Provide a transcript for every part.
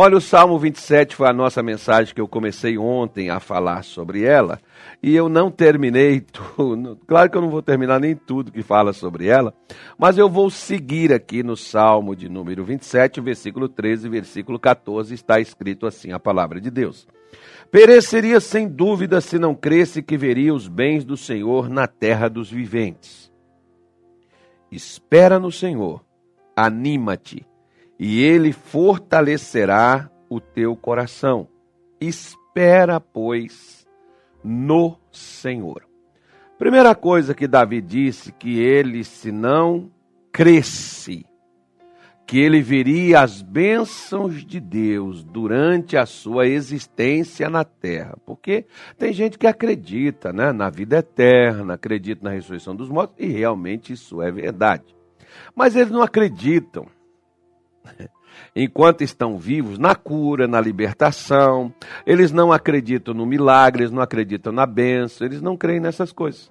Olha, o Salmo 27 foi a nossa mensagem que eu comecei ontem a falar sobre ela, e eu não terminei tudo. Claro que eu não vou terminar nem tudo que fala sobre ela, mas eu vou seguir aqui no Salmo de número 27, versículo 13, versículo 14, está escrito assim a palavra de Deus. Pereceria sem dúvida se não cresce que veria os bens do Senhor na terra dos viventes. Espera no Senhor, anima-te, e ele fortalecerá o teu coração. Espera, pois, no Senhor. Primeira coisa que Davi disse que ele, se não cresce, que ele veria as bênçãos de Deus durante a sua existência na terra. Porque tem gente que acredita né, na vida eterna, acredita na ressurreição dos mortos, e realmente isso é verdade. Mas eles não acreditam, enquanto estão vivos, na cura, na libertação, eles não acreditam no milagre, eles não acreditam na bênção, eles não creem nessas coisas.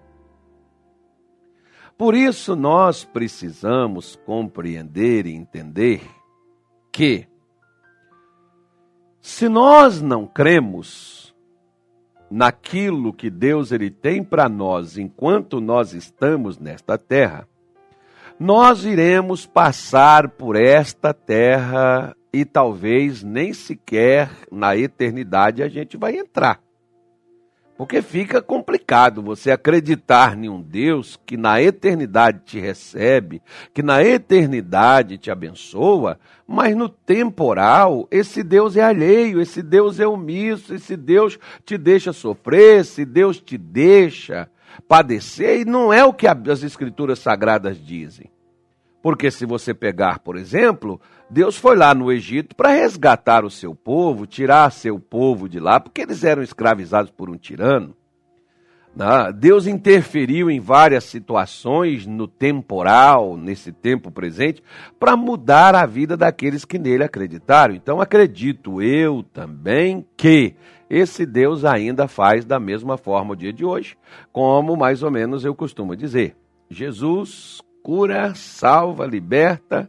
Por isso, nós precisamos compreender e entender que, se nós não cremos naquilo que Deus ele tem para nós enquanto nós estamos nesta terra, nós iremos passar por esta terra e talvez nem sequer na eternidade a gente vai entrar. Porque fica complicado você acreditar em um Deus que na eternidade te recebe, que na eternidade te abençoa, mas no temporal esse Deus é alheio, esse Deus é omisso, esse Deus te deixa sofrer, esse Deus te deixa padecer, e não é o que as Escrituras Sagradas dizem. Porque se você pegar, por exemplo, Deus foi lá no Egito para resgatar o seu povo, tirar seu povo de lá, porque eles eram escravizados por um tirano. Né? Deus interferiu em várias situações no temporal, nesse tempo presente, para mudar a vida daqueles que nele acreditaram. Então acredito eu também que esse Deus ainda faz da mesma forma o dia de hoje, como mais ou menos eu costumo dizer. Jesus cura, salva, liberta,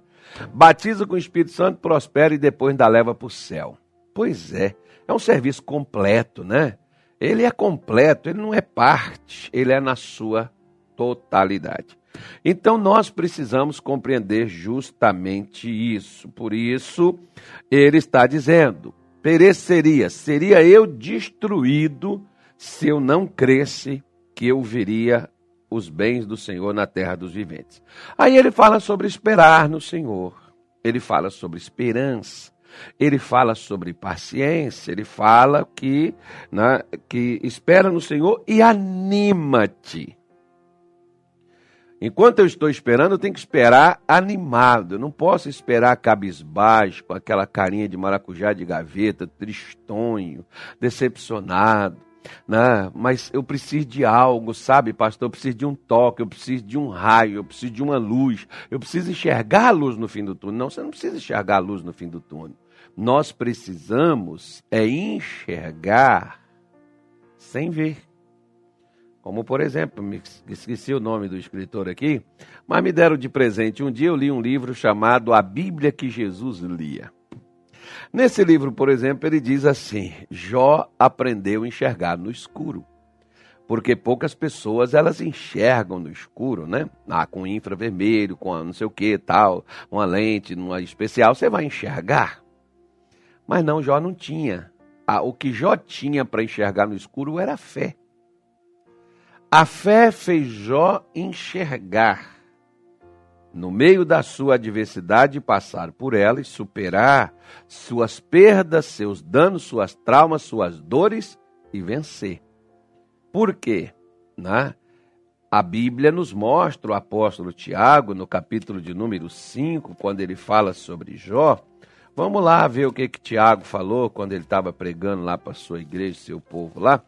batiza com o Espírito Santo, prospera e depois ainda leva para o céu. Pois é, é um serviço completo, né? Ele é completo, ele não é parte, ele é na sua totalidade. Então nós precisamos compreender justamente isso. Por isso, ele está dizendo: pereceria, seria eu destruído se eu não cresce que eu veria os bens do Senhor na terra dos viventes. Aí ele fala sobre esperar no Senhor, ele fala sobre esperança, ele fala sobre paciência, ele fala que, né, que espera no Senhor e anima-te. Enquanto eu estou esperando, eu tenho que esperar animado. Eu não posso esperar cabisbaixo, com aquela carinha de maracujá de gaveta, tristonho, decepcionado né? mas eu preciso de algo, sabe, pastor? Eu preciso de um toque, eu preciso de um raio, eu preciso de uma luz, eu preciso enxergar a luz no fim do túnel. Não, você não precisa enxergar a luz no fim do túnel. Nós precisamos é enxergar sem ver. Como, por exemplo, me esqueci o nome do escritor aqui, mas me deram de presente. Um dia eu li um livro chamado A Bíblia que Jesus lia. Nesse livro, por exemplo, ele diz assim: Jó aprendeu a enxergar no escuro. Porque poucas pessoas elas enxergam no escuro, né? Ah, com infravermelho, com não sei o que tal, uma lente uma especial, você vai enxergar. Mas não, Jó não tinha. Ah, o que Jó tinha para enxergar no escuro era a fé. A fé fez Jó enxergar no meio da sua adversidade, passar por ela e superar suas perdas, seus danos, suas traumas, suas dores e vencer. Por quê? Né? A Bíblia nos mostra o apóstolo Tiago, no capítulo de número 5, quando ele fala sobre Jó. Vamos lá ver o que, que Tiago falou quando ele estava pregando lá para sua igreja, seu povo lá.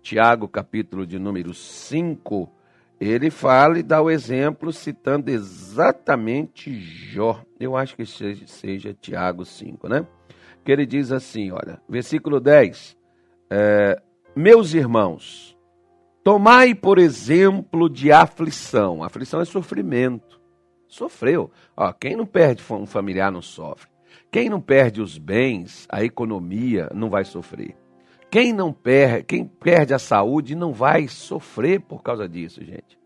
Tiago, capítulo de número 5, ele fala e dá o exemplo citando exatamente Jó. Eu acho que seja, seja Tiago 5, né? Que ele diz assim, olha, versículo 10. É, Meus irmãos, tomai por exemplo de aflição. Aflição é sofrimento. Sofreu. Ó, quem não perde um familiar não sofre. Quem não perde os bens, a economia, não vai sofrer. Quem não perde, quem perde a saúde não vai sofrer por causa disso, gente.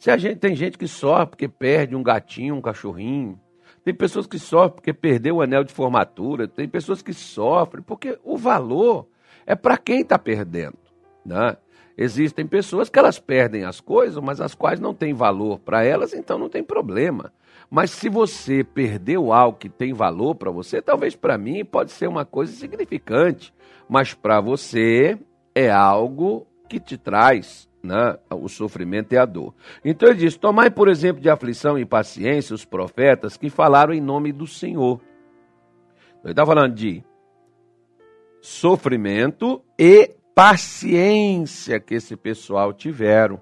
Se a gente tem gente que sofre porque perde um gatinho, um cachorrinho, tem pessoas que sofrem porque perdeu o anel de formatura, tem pessoas que sofrem porque o valor é para quem está perdendo. Né? Existem pessoas que elas perdem as coisas, mas as quais não têm valor para elas, então não tem problema. Mas se você perdeu algo que tem valor para você, talvez para mim pode ser uma coisa insignificante, mas para você é algo que te traz né, o sofrimento e a dor. Então ele diz: Tomai, por exemplo, de aflição e paciência os profetas que falaram em nome do Senhor. Ele está falando de sofrimento e paciência que esse pessoal tiveram.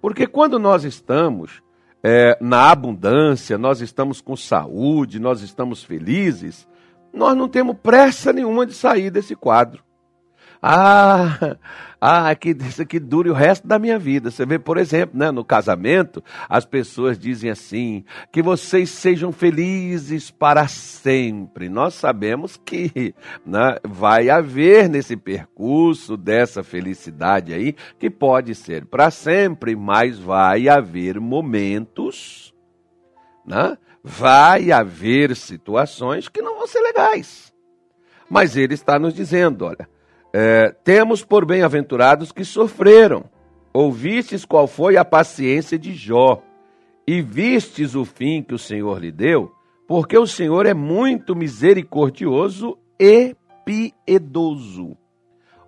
Porque quando nós estamos é, na abundância, nós estamos com saúde, nós estamos felizes, nós não temos pressa nenhuma de sair desse quadro. Ah, ah, que isso aqui dure o resto da minha vida. Você vê, por exemplo, né, no casamento, as pessoas dizem assim: que vocês sejam felizes para sempre. Nós sabemos que né, vai haver nesse percurso dessa felicidade aí, que pode ser para sempre, mas vai haver momentos, né? Vai haver situações que não vão ser legais. Mas ele está nos dizendo: olha é, temos por bem-aventurados que sofreram. Ouvistes qual foi a paciência de Jó, e vistes o fim que o Senhor lhe deu, porque o Senhor é muito misericordioso e piedoso.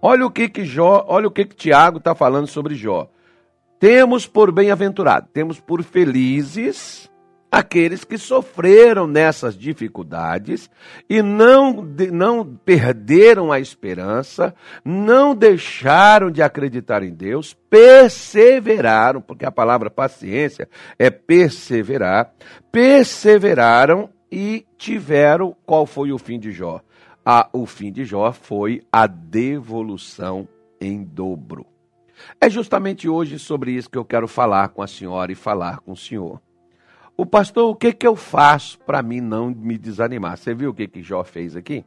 Olha o que que Jó, olha o que que Tiago está falando sobre Jó. Temos por bem-aventurado, temos por felizes aqueles que sofreram nessas dificuldades e não, não perderam a esperança, não deixaram de acreditar em Deus, perseveraram, porque a palavra paciência é perseverar, perseveraram e tiveram qual foi o fim de Jó? O fim de Jó foi a devolução em dobro. É justamente hoje sobre isso que eu quero falar com a senhora e falar com o senhor. O pastor, o que, que eu faço para mim não me desanimar? Você viu o que, que Jó fez aqui?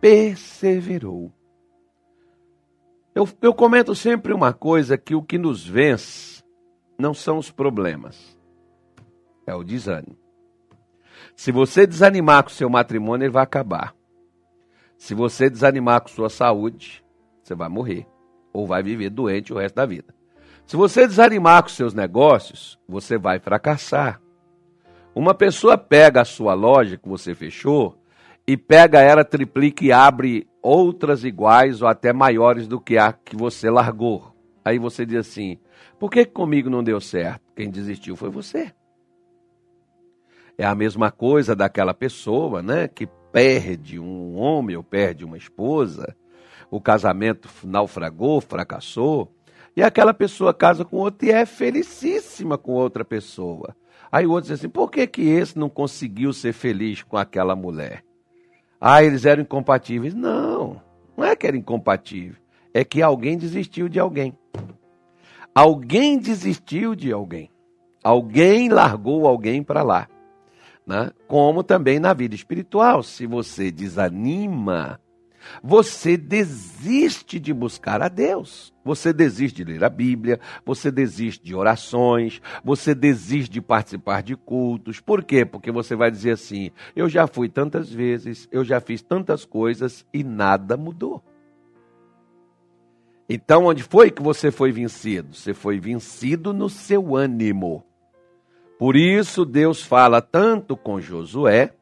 Perseverou. Eu, eu comento sempre uma coisa: que o que nos vence não são os problemas, é o desânimo. Se você desanimar com seu matrimônio, ele vai acabar. Se você desanimar com sua saúde, você vai morrer. Ou vai viver doente o resto da vida. Se você desanimar com seus negócios, você vai fracassar. Uma pessoa pega a sua loja que você fechou e pega ela, triplica e abre outras iguais ou até maiores do que a que você largou. Aí você diz assim: por que comigo não deu certo? Quem desistiu foi você. É a mesma coisa daquela pessoa, né, que perde um homem ou perde uma esposa, o casamento naufragou, fracassou. E aquela pessoa casa com outro e é felicíssima com outra pessoa. Aí o outro diz assim: por que, que esse não conseguiu ser feliz com aquela mulher? Ah, eles eram incompatíveis. Não, não é que era incompatível. É que alguém desistiu de alguém. Alguém desistiu de alguém. Alguém largou alguém para lá. Né? Como também na vida espiritual. Se você desanima, você desiste de buscar a Deus. Você desiste de ler a Bíblia, você desiste de orações, você desiste de participar de cultos. Por quê? Porque você vai dizer assim: eu já fui tantas vezes, eu já fiz tantas coisas e nada mudou. Então, onde foi que você foi vencido? Você foi vencido no seu ânimo. Por isso, Deus fala tanto com Josué,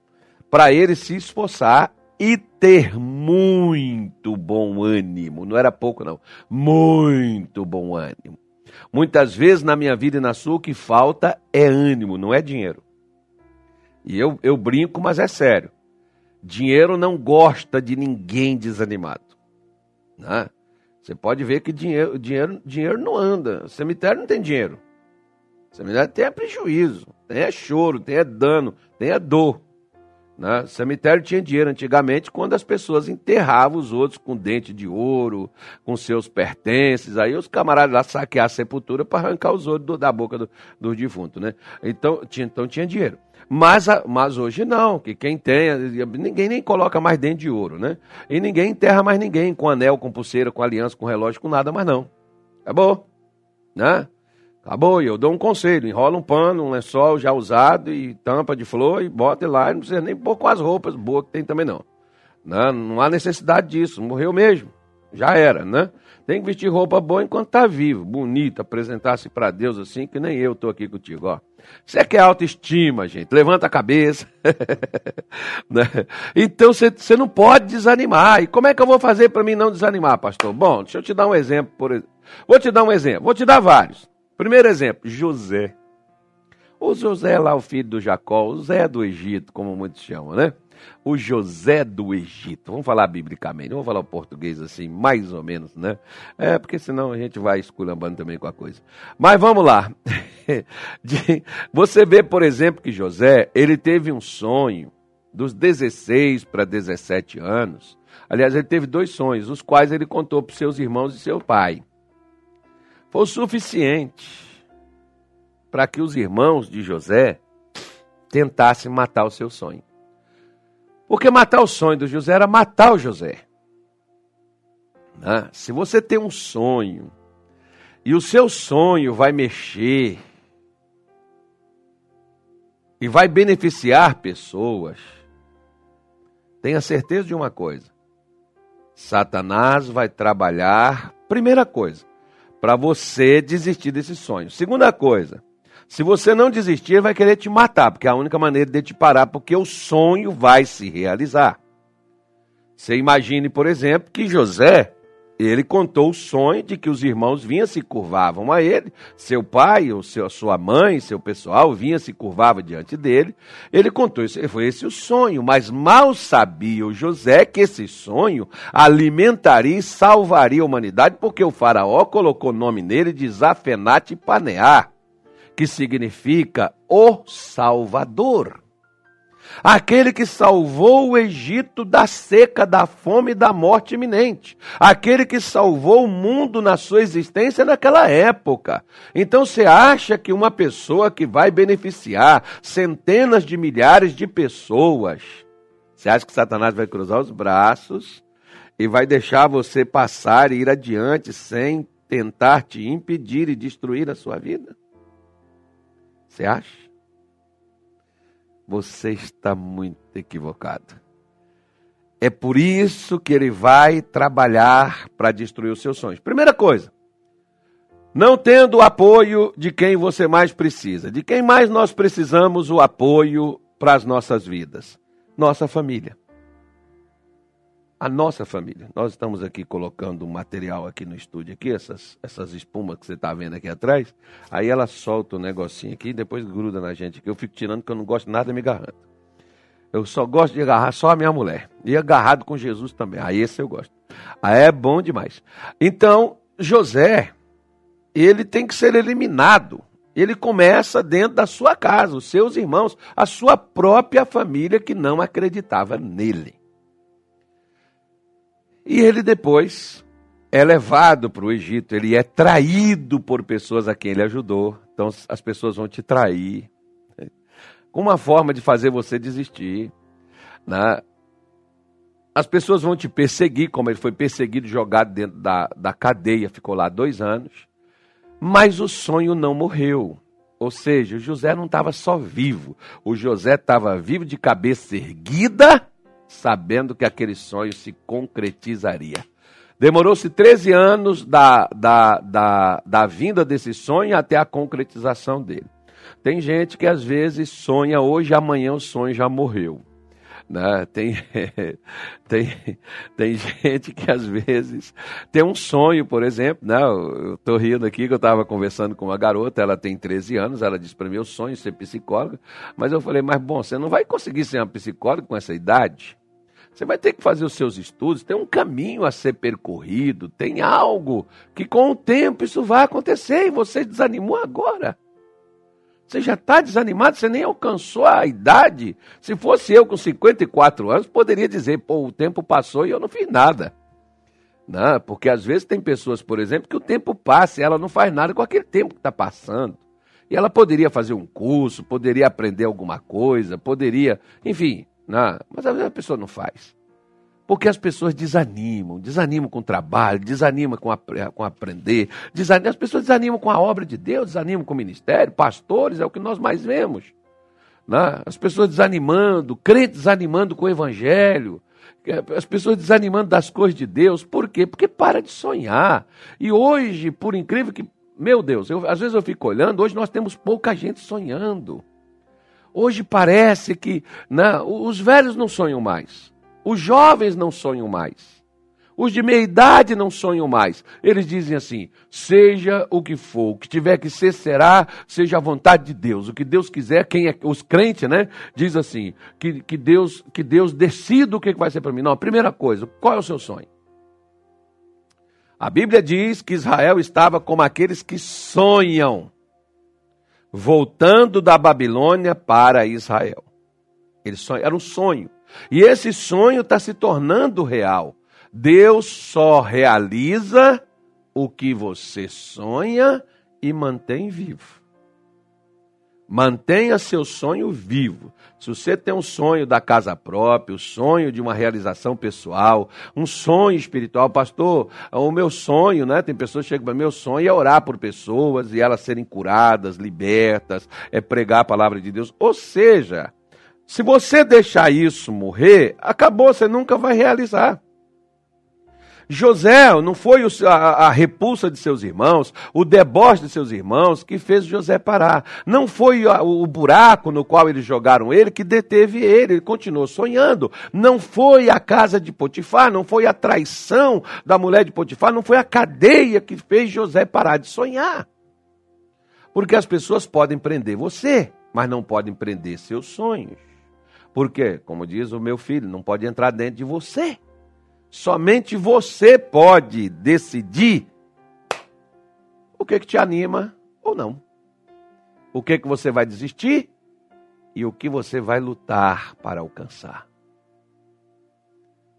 para ele se esforçar e ter muito bom ânimo. Não era pouco, não. Muito bom ânimo. Muitas vezes na minha vida e na sua, o que falta é ânimo, não é dinheiro. E eu, eu brinco, mas é sério. Dinheiro não gosta de ninguém desanimado. Né? Você pode ver que dinheiro, dinheiro, dinheiro não anda. Cemitério não tem dinheiro. Cemitério tem é prejuízo, tem é choro, tem é dano, tem é dor. Né? Cemitério tinha dinheiro antigamente quando as pessoas enterravam os outros com dente de ouro, com seus pertences. Aí os camaradas lá saqueavam a sepultura para arrancar os ouros do, da boca do, do defunto. Né? Então, tinha, então tinha dinheiro. Mas, mas hoje não, que quem tem, ninguém nem coloca mais dentro de ouro, né? E ninguém enterra mais ninguém com anel, com pulseira, com aliança, com relógio, com nada mais não. Acabou, né? Acabou, e eu dou um conselho, enrola um pano, um lençol já usado e tampa de flor e bota lá, não precisa nem pôr com as roupas boas que tem também não. Não, né? não há necessidade disso, morreu mesmo, já era, né? Tem que vestir roupa boa enquanto está vivo, bonita, apresentar-se para Deus assim, que nem eu estou aqui contigo, ó. Você quer autoestima, gente, levanta a cabeça. né? Então você não pode desanimar. E como é que eu vou fazer para mim não desanimar, pastor? Bom, deixa eu te dar um exemplo. Por... Vou te dar um exemplo, vou te dar vários. Primeiro exemplo, José. O José lá, o filho do Jacó, o Zé do Egito, como muitos chamam, né? o José do Egito. Vamos falar biblicamente, vamos falar o português assim, mais ou menos, né? É, porque senão a gente vai esculambando também com a coisa. Mas vamos lá. Você vê, por exemplo, que José, ele teve um sonho dos 16 para 17 anos. Aliás, ele teve dois sonhos, os quais ele contou para seus irmãos e seu pai. Foi suficiente para que os irmãos de José tentassem matar o seu sonho. Porque matar o sonho do José era matar o José. Né? Se você tem um sonho e o seu sonho vai mexer e vai beneficiar pessoas, tenha certeza de uma coisa: Satanás vai trabalhar, primeira coisa, para você desistir desse sonho. Segunda coisa, se você não desistir, ele vai querer te matar, porque é a única maneira de te parar, porque o sonho vai se realizar. Você imagine, por exemplo, que José, ele contou o sonho de que os irmãos vinham se curvavam a ele, seu pai, ou seu, sua mãe, seu pessoal vinha se curvava diante dele. Ele contou isso, foi esse o sonho, mas mal sabia o José que esse sonho alimentaria e salvaria a humanidade, porque o faraó colocou o nome nele de Zafenate Panear que significa o Salvador. Aquele que salvou o Egito da seca, da fome e da morte iminente. Aquele que salvou o mundo na sua existência naquela época. Então você acha que uma pessoa que vai beneficiar centenas de milhares de pessoas, você acha que Satanás vai cruzar os braços e vai deixar você passar e ir adiante sem tentar te impedir e destruir a sua vida? Você acha? Você está muito equivocado. É por isso que ele vai trabalhar para destruir os seus sonhos. Primeira coisa, não tendo o apoio de quem você mais precisa. De quem mais nós precisamos o apoio para as nossas vidas? Nossa família a nossa família. Nós estamos aqui colocando um material aqui no estúdio, aqui, essas, essas espumas que você está vendo aqui atrás. Aí ela solta o um negocinho aqui e depois gruda na gente aqui. Eu fico tirando porque eu não gosto nada me agarrando. Eu só gosto de agarrar só a minha mulher. E agarrado com Jesus também. Aí esse eu gosto. Aí é bom demais. Então, José, ele tem que ser eliminado. Ele começa dentro da sua casa, os seus irmãos, a sua própria família que não acreditava nele. E ele depois é levado para o Egito, ele é traído por pessoas a quem ele ajudou. Então as pessoas vão te trair. Com uma forma de fazer você desistir. Né? As pessoas vão te perseguir, como ele foi perseguido, jogado dentro da, da cadeia, ficou lá dois anos. Mas o sonho não morreu. Ou seja, o José não estava só vivo, o José estava vivo de cabeça erguida sabendo que aquele sonho se concretizaria. Demorou-se 13 anos da, da, da, da vinda desse sonho até a concretização dele. Tem gente que às vezes sonha hoje, amanhã o sonho já morreu. Né? Tem, tem, tem gente que às vezes tem um sonho, por exemplo. Né? Eu estou rindo aqui que eu estava conversando com uma garota, ela tem 13 anos, ela disse para mim: eu sonho ser psicóloga. Mas eu falei: mas bom, você não vai conseguir ser uma psicóloga com essa idade? Você vai ter que fazer os seus estudos, tem um caminho a ser percorrido, tem algo que com o tempo isso vai acontecer e você desanimou agora. Você já está desanimado, você nem alcançou a idade. Se fosse eu com 54 anos, poderia dizer, pô, o tempo passou e eu não fiz nada. Não, porque às vezes tem pessoas, por exemplo, que o tempo passa e ela não faz nada com aquele tempo que está passando. E ela poderia fazer um curso, poderia aprender alguma coisa, poderia, enfim, né? mas às vezes a pessoa não faz. Porque as pessoas desanimam, desanimam com o trabalho, desanimam com, a, com aprender, desanimam, as pessoas desanimam com a obra de Deus, desanimam com o ministério, pastores, é o que nós mais vemos. Né? As pessoas desanimando, crentes desanimando com o evangelho, as pessoas desanimando das coisas de Deus. Por quê? Porque para de sonhar. E hoje, por incrível que. Meu Deus, eu, às vezes eu fico olhando, hoje nós temos pouca gente sonhando. Hoje parece que né, os velhos não sonham mais. Os jovens não sonham mais. Os de meia idade não sonham mais. Eles dizem assim: seja o que for, o que tiver que ser, será, seja a vontade de Deus. O que Deus quiser, quem é os crentes, né? Diz assim: que, que Deus que Deus decida o que vai ser para mim. Não, a primeira coisa, qual é o seu sonho? A Bíblia diz que Israel estava como aqueles que sonham, voltando da Babilônia para Israel. Eles sonham, era um sonho. E esse sonho está se tornando real. Deus só realiza o que você sonha e mantém vivo. Mantenha seu sonho vivo. Se você tem um sonho da casa própria, o um sonho de uma realização pessoal, um sonho espiritual, pastor, o meu sonho, né? Tem pessoas que chegam para meu sonho é orar por pessoas e elas serem curadas, libertas, é pregar a palavra de Deus. Ou seja, se você deixar isso morrer, acabou, você nunca vai realizar. José não foi a, repulsa de seus irmãos, o deboche de seus irmãos que fez José parar. Não foi o buraco no qual eles jogaram ele que deteve ele, ele continuou sonhando. Não foi a casa de Potifar, não foi a traição da mulher de Potifar, não foi a cadeia que fez José parar de sonhar. Porque as pessoas podem prender você, mas não podem prender seus sonhos. Porque, como diz o meu filho, não pode entrar dentro de você. Somente você pode decidir o que, que te anima ou não. O que, que você vai desistir e o que você vai lutar para alcançar.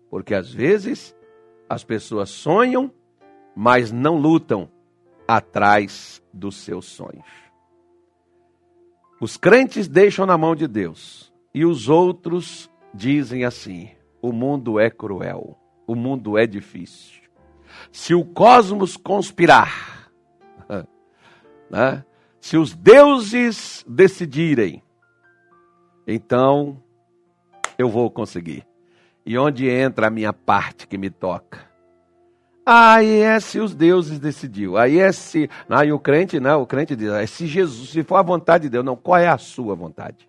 Porque às vezes as pessoas sonham, mas não lutam atrás dos seus sonhos. Os crentes deixam na mão de Deus e os outros dizem assim: o mundo é cruel, o mundo é difícil. Se o cosmos conspirar, né? se os deuses decidirem, então eu vou conseguir. E onde entra a minha parte que me toca? Aí é se os deuses decidiu. Aí é se. Aí o crente, não, o crente diz, é se Jesus, se for a vontade de Deus, não, qual é a sua vontade?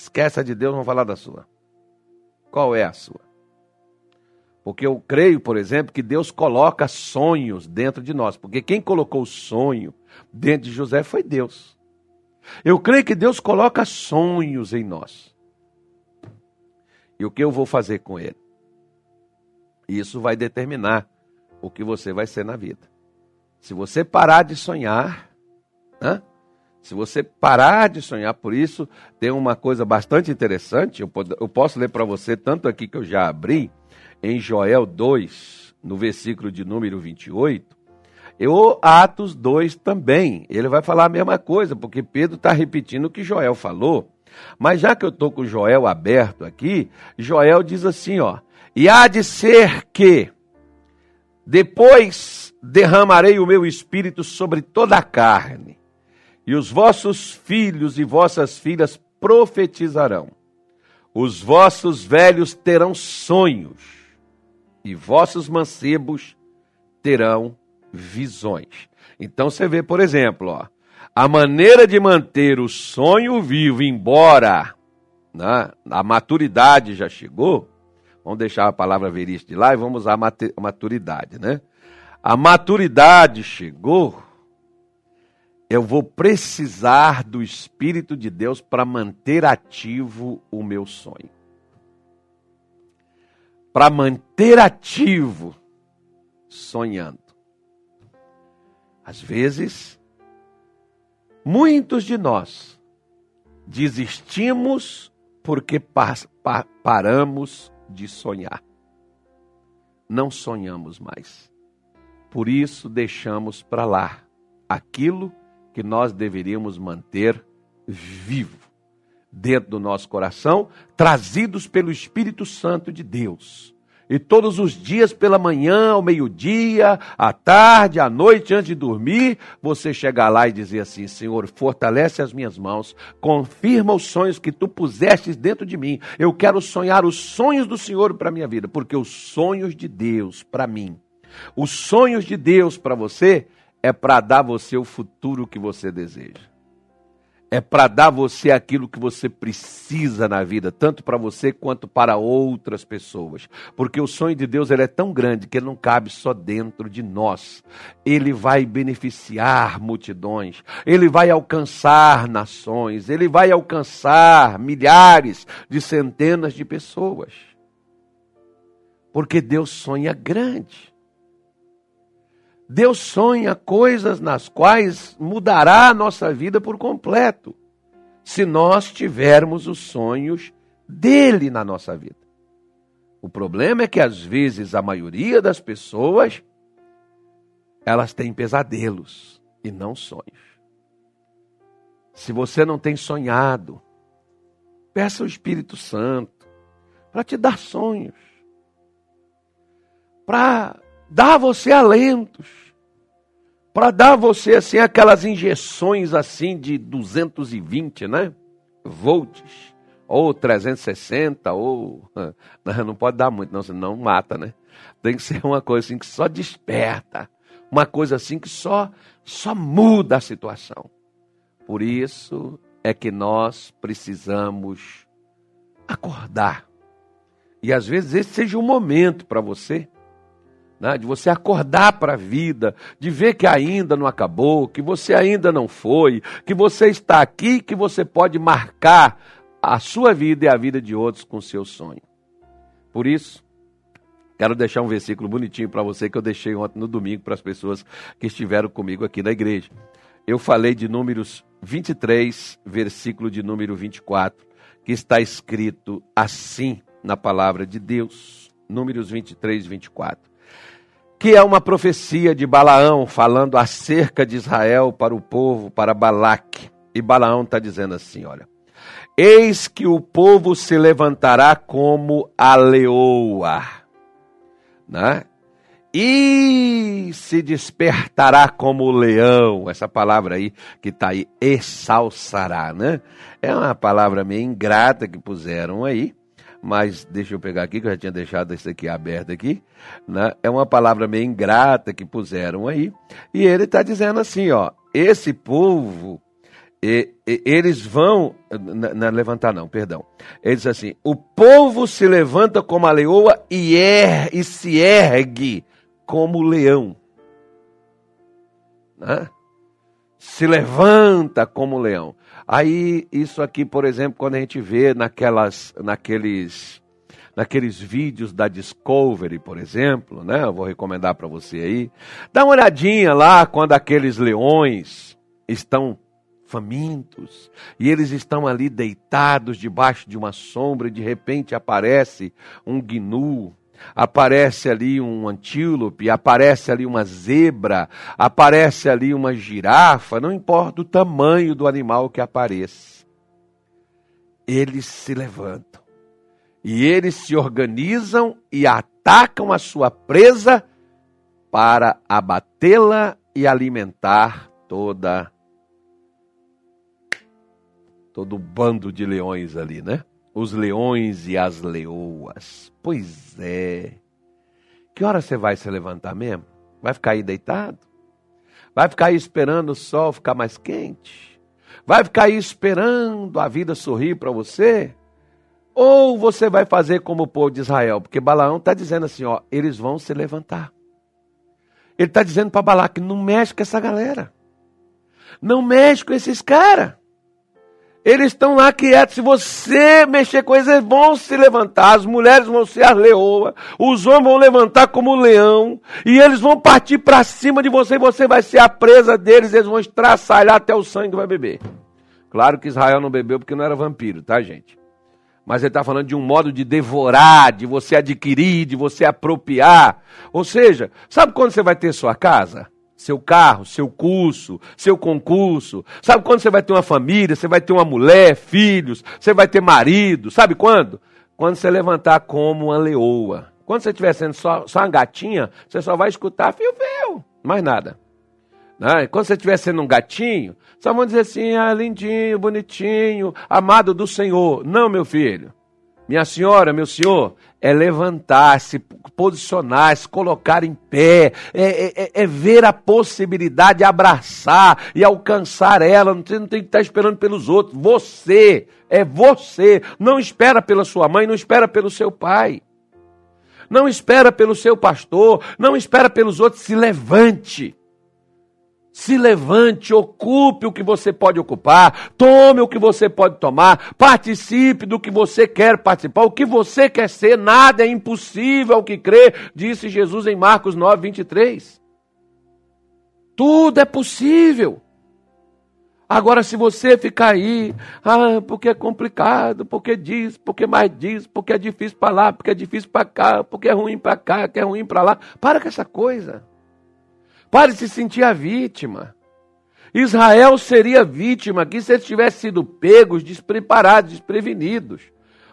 Esquece a de Deus, vamos falar da sua. Qual é a sua? Porque eu creio, por exemplo, que Deus coloca sonhos dentro de nós. Porque quem colocou o sonho dentro de José foi Deus. Eu creio que Deus coloca sonhos em nós. E o que eu vou fazer com ele? Isso vai determinar o que você vai ser na vida. Se você parar de sonhar, né? Se você parar de sonhar por isso, tem uma coisa bastante interessante. Eu, posso ler para você, tanto aqui que eu já abri, em Joel 2, no versículo de número 28. E o Atos 2 também. Ele vai falar a mesma coisa, porque Pedro está repetindo o que Joel falou. Mas já que eu estou com Joel aberto aqui, Joel diz assim: ó. E há de ser que depois derramarei o meu espírito sobre toda a carne e os vossos filhos e vossas filhas profetizarão. Os vossos velhos terão sonhos, e vossos mancebos terão visões. Então você vê, por exemplo, ó, a maneira de manter o sonho vivo, embora né, a maturidade já chegou, vamos deixar a palavra veríssima de lá e vamos usar a maturidade, né? A maturidade chegou, eu vou precisar do Espírito de Deus para manter ativo o meu sonho. Para manter ativo, sonhando. Às vezes, muitos de nós desistimos porque pa pa paramos de sonhar. Não sonhamos mais. Por isso, deixamos para lá aquilo que que nós deveríamos manter vivo dentro do nosso coração, trazidos pelo Espírito Santo de Deus. E todos os dias, pela manhã, ao meio-dia, à tarde, à noite, antes de dormir, você chegar lá e dizer assim: Senhor, fortalece as minhas mãos, confirma os sonhos que tu pusestes dentro de mim. Eu quero sonhar os sonhos do Senhor para a minha vida, porque os sonhos de Deus para mim, os sonhos de Deus para você, é para dar você o futuro que você deseja é para dar você aquilo que você precisa na vida, tanto para você quanto para outras pessoas. Porque o sonho de Deus ele é tão grande que ele não cabe só dentro de nós. Ele vai beneficiar multidões, ele vai alcançar nações, ele vai alcançar milhares de centenas de pessoas. Porque Deus sonha grande. Deus sonha coisas nas quais mudará a nossa vida por completo, se nós tivermos os sonhos dele na nossa vida. O problema é que às vezes a maioria das pessoas elas têm pesadelos e não sonhos. Se você não tem sonhado, peça o Espírito Santo para te dar sonhos, para dar a você alentos, para dar a você assim aquelas injeções assim de 220, né? Volts ou 360 ou não pode dar muito, não, senão mata, né? Tem que ser uma coisa assim que só desperta, uma coisa assim que só só muda a situação. Por isso é que nós precisamos acordar. E às vezes esse seja o momento para você né? de você acordar para a vida, de ver que ainda não acabou, que você ainda não foi, que você está aqui, que você pode marcar a sua vida e a vida de outros com seu sonho. Por isso, quero deixar um versículo bonitinho para você que eu deixei ontem no domingo para as pessoas que estiveram comigo aqui na igreja. Eu falei de Números 23, versículo de número 24, que está escrito assim na palavra de Deus. Números 23, 24 que é uma profecia de Balaão falando acerca de Israel para o povo, para Balaque. E Balaão está dizendo assim: olha. Eis que o povo se levantará como a leoa, né? e se despertará como o leão. Essa palavra aí que está aí, exalçará, né? É uma palavra meio ingrata que puseram aí, mas deixa eu pegar aqui, que eu já tinha deixado isso aqui aberto aqui, né? é uma palavra meio ingrata que puseram aí, e ele está dizendo assim, ó, esse povo, e, e, eles vão, não, levantar não, perdão, ele diz assim, o povo se levanta como a leoa e, er, e se ergue como o leão, né? se levanta como leão. Aí, isso aqui, por exemplo, quando a gente vê naquelas, naqueles, naqueles vídeos da Discovery, por exemplo, né? Eu vou recomendar para você aí. Dá uma olhadinha lá quando aqueles leões estão famintos e eles estão ali deitados debaixo de uma sombra e de repente aparece um gnu aparece ali um antílope, aparece ali uma zebra, aparece ali uma girafa, não importa o tamanho do animal que apareça. Eles se levantam e eles se organizam e atacam a sua presa para abatê-la e alimentar toda todo o bando de leões ali, né? Os leões e as leoas. Pois é. Que hora você vai se levantar mesmo? Vai ficar aí deitado? Vai ficar aí esperando o sol ficar mais quente? Vai ficar aí esperando a vida sorrir para você? Ou você vai fazer como o povo de Israel? Porque Balaão está dizendo assim: ó, eles vão se levantar. Ele está dizendo para Balaque: não mexe com essa galera. Não mexe com esses caras. Eles estão lá quietos. Se você mexer com eles, eles vão se levantar. As mulheres vão ser as leoas. Os homens vão levantar como leão. E eles vão partir para cima de você. E você vai ser a presa deles. Eles vão estraçalhar até o sangue vai beber. Claro que Israel não bebeu porque não era vampiro, tá, gente? Mas ele está falando de um modo de devorar, de você adquirir, de você apropriar. Ou seja, sabe quando você vai ter sua casa? Seu carro, seu curso, seu concurso. Sabe quando você vai ter uma família, você vai ter uma mulher, filhos, você vai ter marido? Sabe quando? Quando você levantar como uma leoa. Quando você estiver sendo só, só uma gatinha, você só vai escutar fio-fio, mais nada. Né? Quando você estiver sendo um gatinho, só vão dizer assim, ah, lindinho, bonitinho, amado do Senhor. Não, meu filho. Minha senhora, meu senhor, é levantar, se posicionar, se colocar em pé, é, é, é, é ver a possibilidade de abraçar e alcançar ela. Você não tem que estar esperando pelos outros. Você, é você. Não espera pela sua mãe, não espera pelo seu pai. Não espera pelo seu pastor, não espera pelos outros. Se levante. Se levante, ocupe o que você pode ocupar, tome o que você pode tomar, participe do que você quer participar, o que você quer ser, nada é impossível ao que crê, disse Jesus em Marcos 9, 23. Tudo é possível. Agora, se você ficar aí, ah, porque é complicado, porque diz, porque mais diz, porque é difícil para lá, porque é difícil para cá, porque é ruim para cá, que é ruim para lá, para com essa coisa. Pare de se sentir a vítima. Israel seria vítima aqui se eles tivessem sido pegos, despreparados, desprevenidos.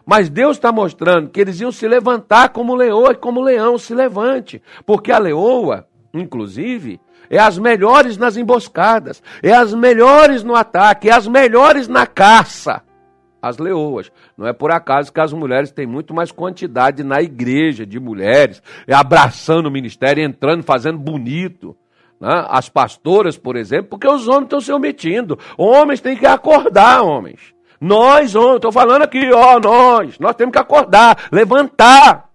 Mas Deus está mostrando que eles iam se levantar como leoa e como leão se levante. Porque a leoa, inclusive, é as melhores nas emboscadas, é as melhores no ataque, é as melhores na caça. As leoas. Não é por acaso que as mulheres têm muito mais quantidade na igreja de mulheres, abraçando o ministério, entrando, fazendo bonito né? as pastoras, por exemplo, porque os homens estão se omitindo. Homens têm que acordar, homens. Nós, homens, estou falando aqui, ó, nós, nós temos que acordar, levantar,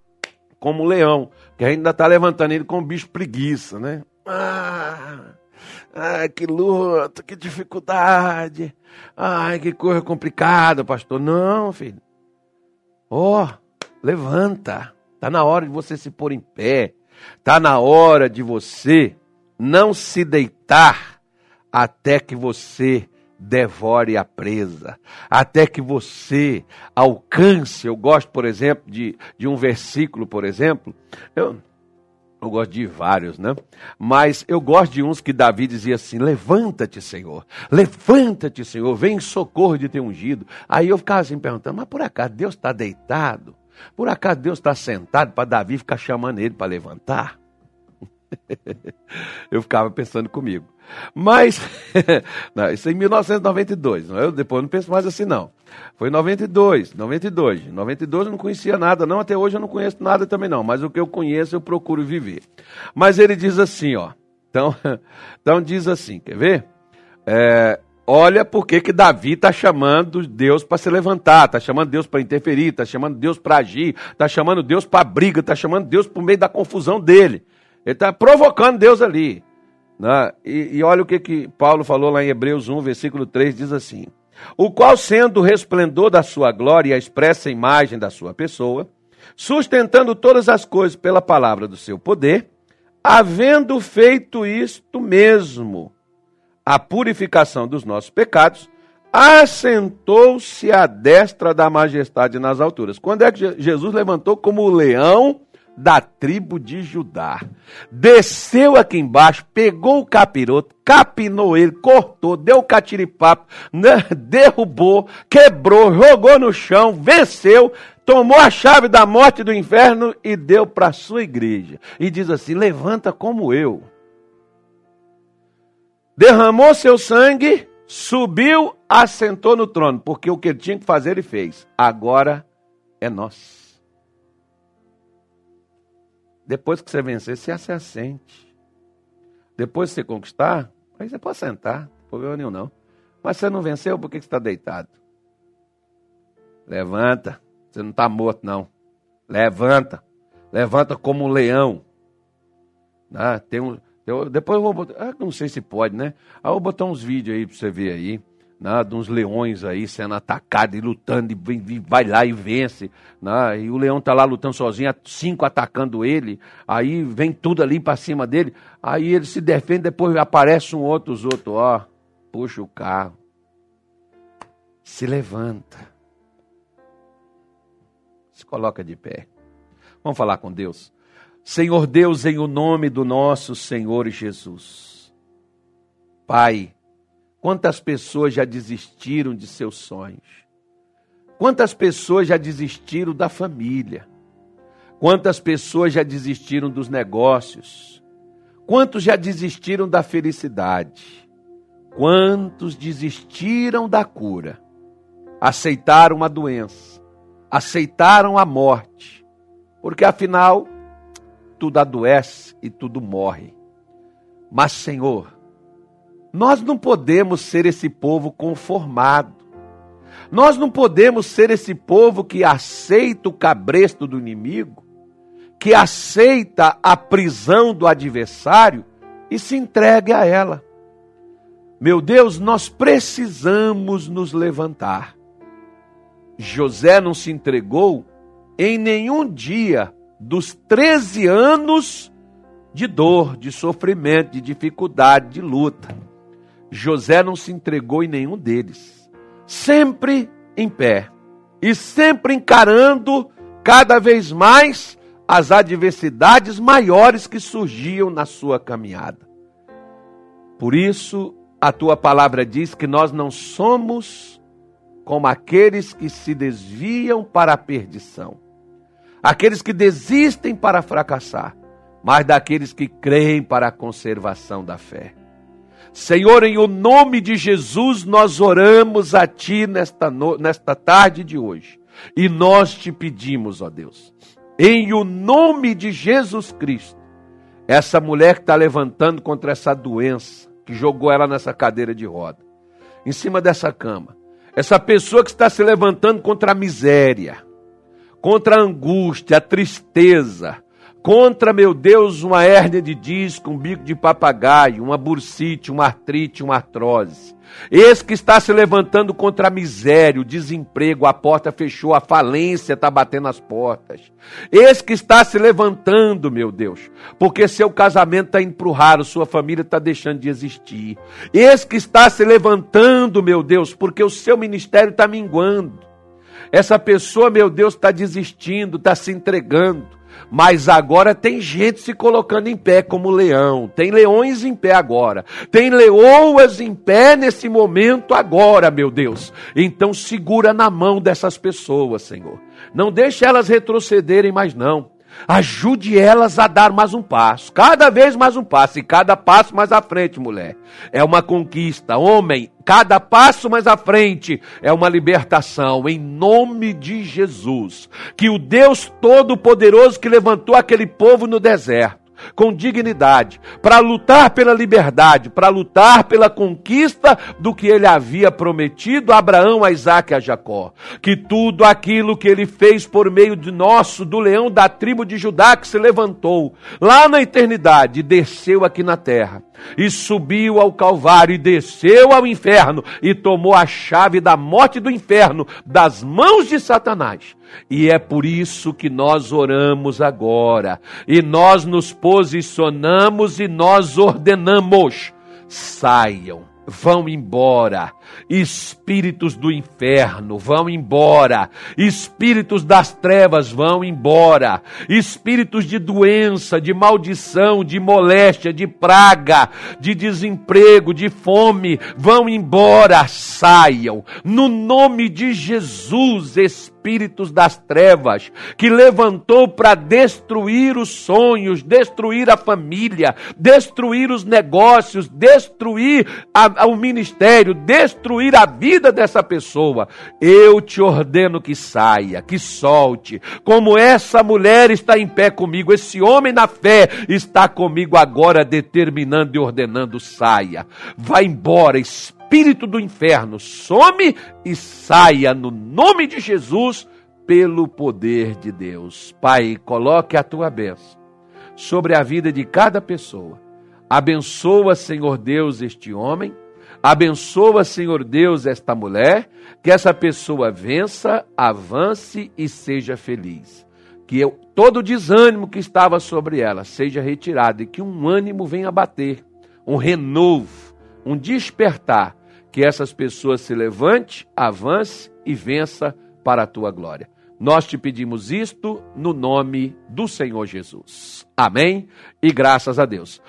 como o leão, que ainda está levantando ele com o bicho preguiça, né? Ah, ah, que luta, que dificuldade, ai, que coisa complicada, pastor. Não, filho. Ó, oh, levanta. Está na hora de você se pôr em pé. Está na hora de você não se deitar até que você devore a presa, até que você alcance. Eu gosto, por exemplo, de, de um versículo, por exemplo. Eu, eu gosto de vários, né? Mas eu gosto de uns que Davi dizia assim: Levanta-te, Senhor, levanta-te, Senhor, vem em socorro de teu ungido. Aí eu ficava assim perguntando: Mas por acaso Deus está deitado? Por acaso Deus está sentado para Davi ficar chamando ele para levantar? Eu ficava pensando comigo. Mas, não, isso é em 1992, não, eu depois não penso mais assim não. Foi em 92, 92. 92 eu não conhecia nada, não, até hoje eu não conheço nada também não, mas o que eu conheço eu procuro viver. Mas ele diz assim, ó, então, então diz assim, quer ver? É, olha por que Davi está chamando Deus para se levantar, está chamando Deus para interferir, está chamando Deus para agir, está chamando Deus para briga, está chamando Deus por meio da confusão dele. Ele está provocando Deus ali. Né? E, e, olha o que, que Paulo falou lá em Hebreus 1, versículo 3, diz assim: O qual, sendo o resplendor da sua glória e a expressa imagem da sua pessoa, sustentando todas as coisas pela palavra do seu poder, havendo feito isto mesmo, a purificação dos nossos pecados, assentou-se à destra da majestade nas alturas. Quando é que Jesus levantou como o leão da tribo de Judá. Desceu aqui embaixo, pegou o capiroto, capinou ele, cortou, deu catiripapo, né, derrubou, quebrou, jogou no chão, venceu, tomou a chave da morte do inferno e deu para a sua igreja. E diz assim: levanta como eu. Derramou seu sangue, subiu, assentou no trono, porque o que ele tinha que fazer ele fez. Agora é nosso. Depois que você vencer, você se assente. Depois que você conquistar, aí você pode sentar, não problema nenhum não. Mas você não venceu, por que você está deitado? Levanta, você não está morto não. Levanta, levanta como um leão. Ah, tem um, eu, depois eu vou botar, ah, não sei se pode, né? Ah, eu vou botar uns vídeos aí para você ver aí né, de uns leões aí sendo atacados e lutando, e vai lá e vence. Né, e o leão está lá lutando sozinho, cinco atacando ele, aí vem tudo ali para cima dele, aí ele se defende, depois aparece um outro, os outros, ó, puxa o carro, se levanta, se coloca de pé. Vamos falar com Deus. Senhor Deus, em o nome do nosso Senhor Jesus. Pai, quantas pessoas já desistiram de seus sonhos? Quantas pessoas já desistiram da família? Quantas pessoas já desistiram dos negócios? Quantos já desistiram da felicidade? Quantos desistiram da cura? Aceitaram a doença, aceitaram a morte, porque afinal tudo adoece e tudo morre. Mas, Senhor, nós não podemos ser esse povo conformado. Nós não podemos ser esse povo que aceita o cabresto do inimigo, que aceita a prisão do adversário e se entregue a ela. Meu Deus, nós precisamos nos levantar. José não se entregou em nenhum dia dos 13 anos de dor, de sofrimento, de dificuldade, de luta. José não se entregou em nenhum deles. Sempre em pé e sempre encarando cada vez mais as adversidades maiores que surgiam na sua caminhada. Por isso, a tua palavra diz que nós não somos como aqueles que se desviam para a perdição, aqueles que desistem para fracassar, mas daqueles que creem para a conservação da fé. Senhor, em o nome de Jesus, nós oramos a Ti nesta, no... nesta tarde de hoje. E nós te pedimos, ó Deus, em o nome de Jesus Cristo, essa mulher que está levantando contra essa doença, que jogou ela nessa cadeira de roda, em cima dessa cama, essa pessoa que está se levantando contra a miséria, contra a angústia, a tristeza, contra, meu Deus, uma hérnia de disco, um bico de papagaio, uma bursite, uma artrite, uma artrose. Esse que está se levantando contra a miséria, o desemprego, a porta fechou, a falência está batendo as portas. Esse que está se levantando, meu Deus, porque seu casamento está indo para o raro, sua família está deixando de existir. Esse que está se levantando, meu Deus, porque o seu ministério está minguando. Essa pessoa, meu Deus, está desistindo, está se entregando. Mas agora tem gente se colocando em pé como leão. Tem leões em pé agora. Tem leoas em pé nesse momento agora, meu Deus. Então segura na mão dessas pessoas, Senhor. Não deixe elas retrocederem mais não. Ajude elas a dar mais um passo, cada vez mais um passo, e cada passo mais à frente, mulher. É uma conquista. Homem, cada passo mais à frente é uma libertação, em nome de Jesus. Que o Deus Todo-Poderoso que levantou aquele povo no deserto, com dignidade, para lutar pela liberdade, para lutar pela conquista do que ele havia prometido a Abraão, a Isaac e a Jacó. Que tudo aquilo que ele fez por meio de nosso, do leão da tribo de Judá que se levantou lá na eternidade, desceu aqui na terra e subiu ao Calvário, e desceu ao inferno, e tomou a chave da morte do inferno das mãos de Satanás. E é por isso que nós oramos agora, e nós nos posicionamos e nós ordenamos: saiam vão embora. Espíritos do inferno vão embora. Espíritos das trevas vão embora. Espíritos de doença, de maldição, de moléstia, de praga, de desemprego, de fome vão embora. Saiam. No nome de Jesus, espíritos das trevas, que levantou para destruir os sonhos, destruir a família, destruir os negócios, destruir a ao ministério, destruir a vida dessa pessoa, eu te ordeno que saia, que solte. Como essa mulher está em pé comigo, esse homem na fé está comigo agora, determinando e ordenando: saia, vá embora, espírito do inferno, some e saia no nome de Jesus, pelo poder de Deus. Pai, coloque a tua bênção sobre a vida de cada pessoa. Abençoa, Senhor Deus, este homem Abençoa, Senhor Deus, esta mulher, que essa pessoa vença, avance e seja feliz. Que eu, todo desânimo que estava sobre ela seja retirado e que um ânimo venha bater, um renovo, um despertar, que essas pessoas se levante, avance e vença para a tua glória. Nós te pedimos isto no nome do Senhor Jesus. Amém e graças a Deus.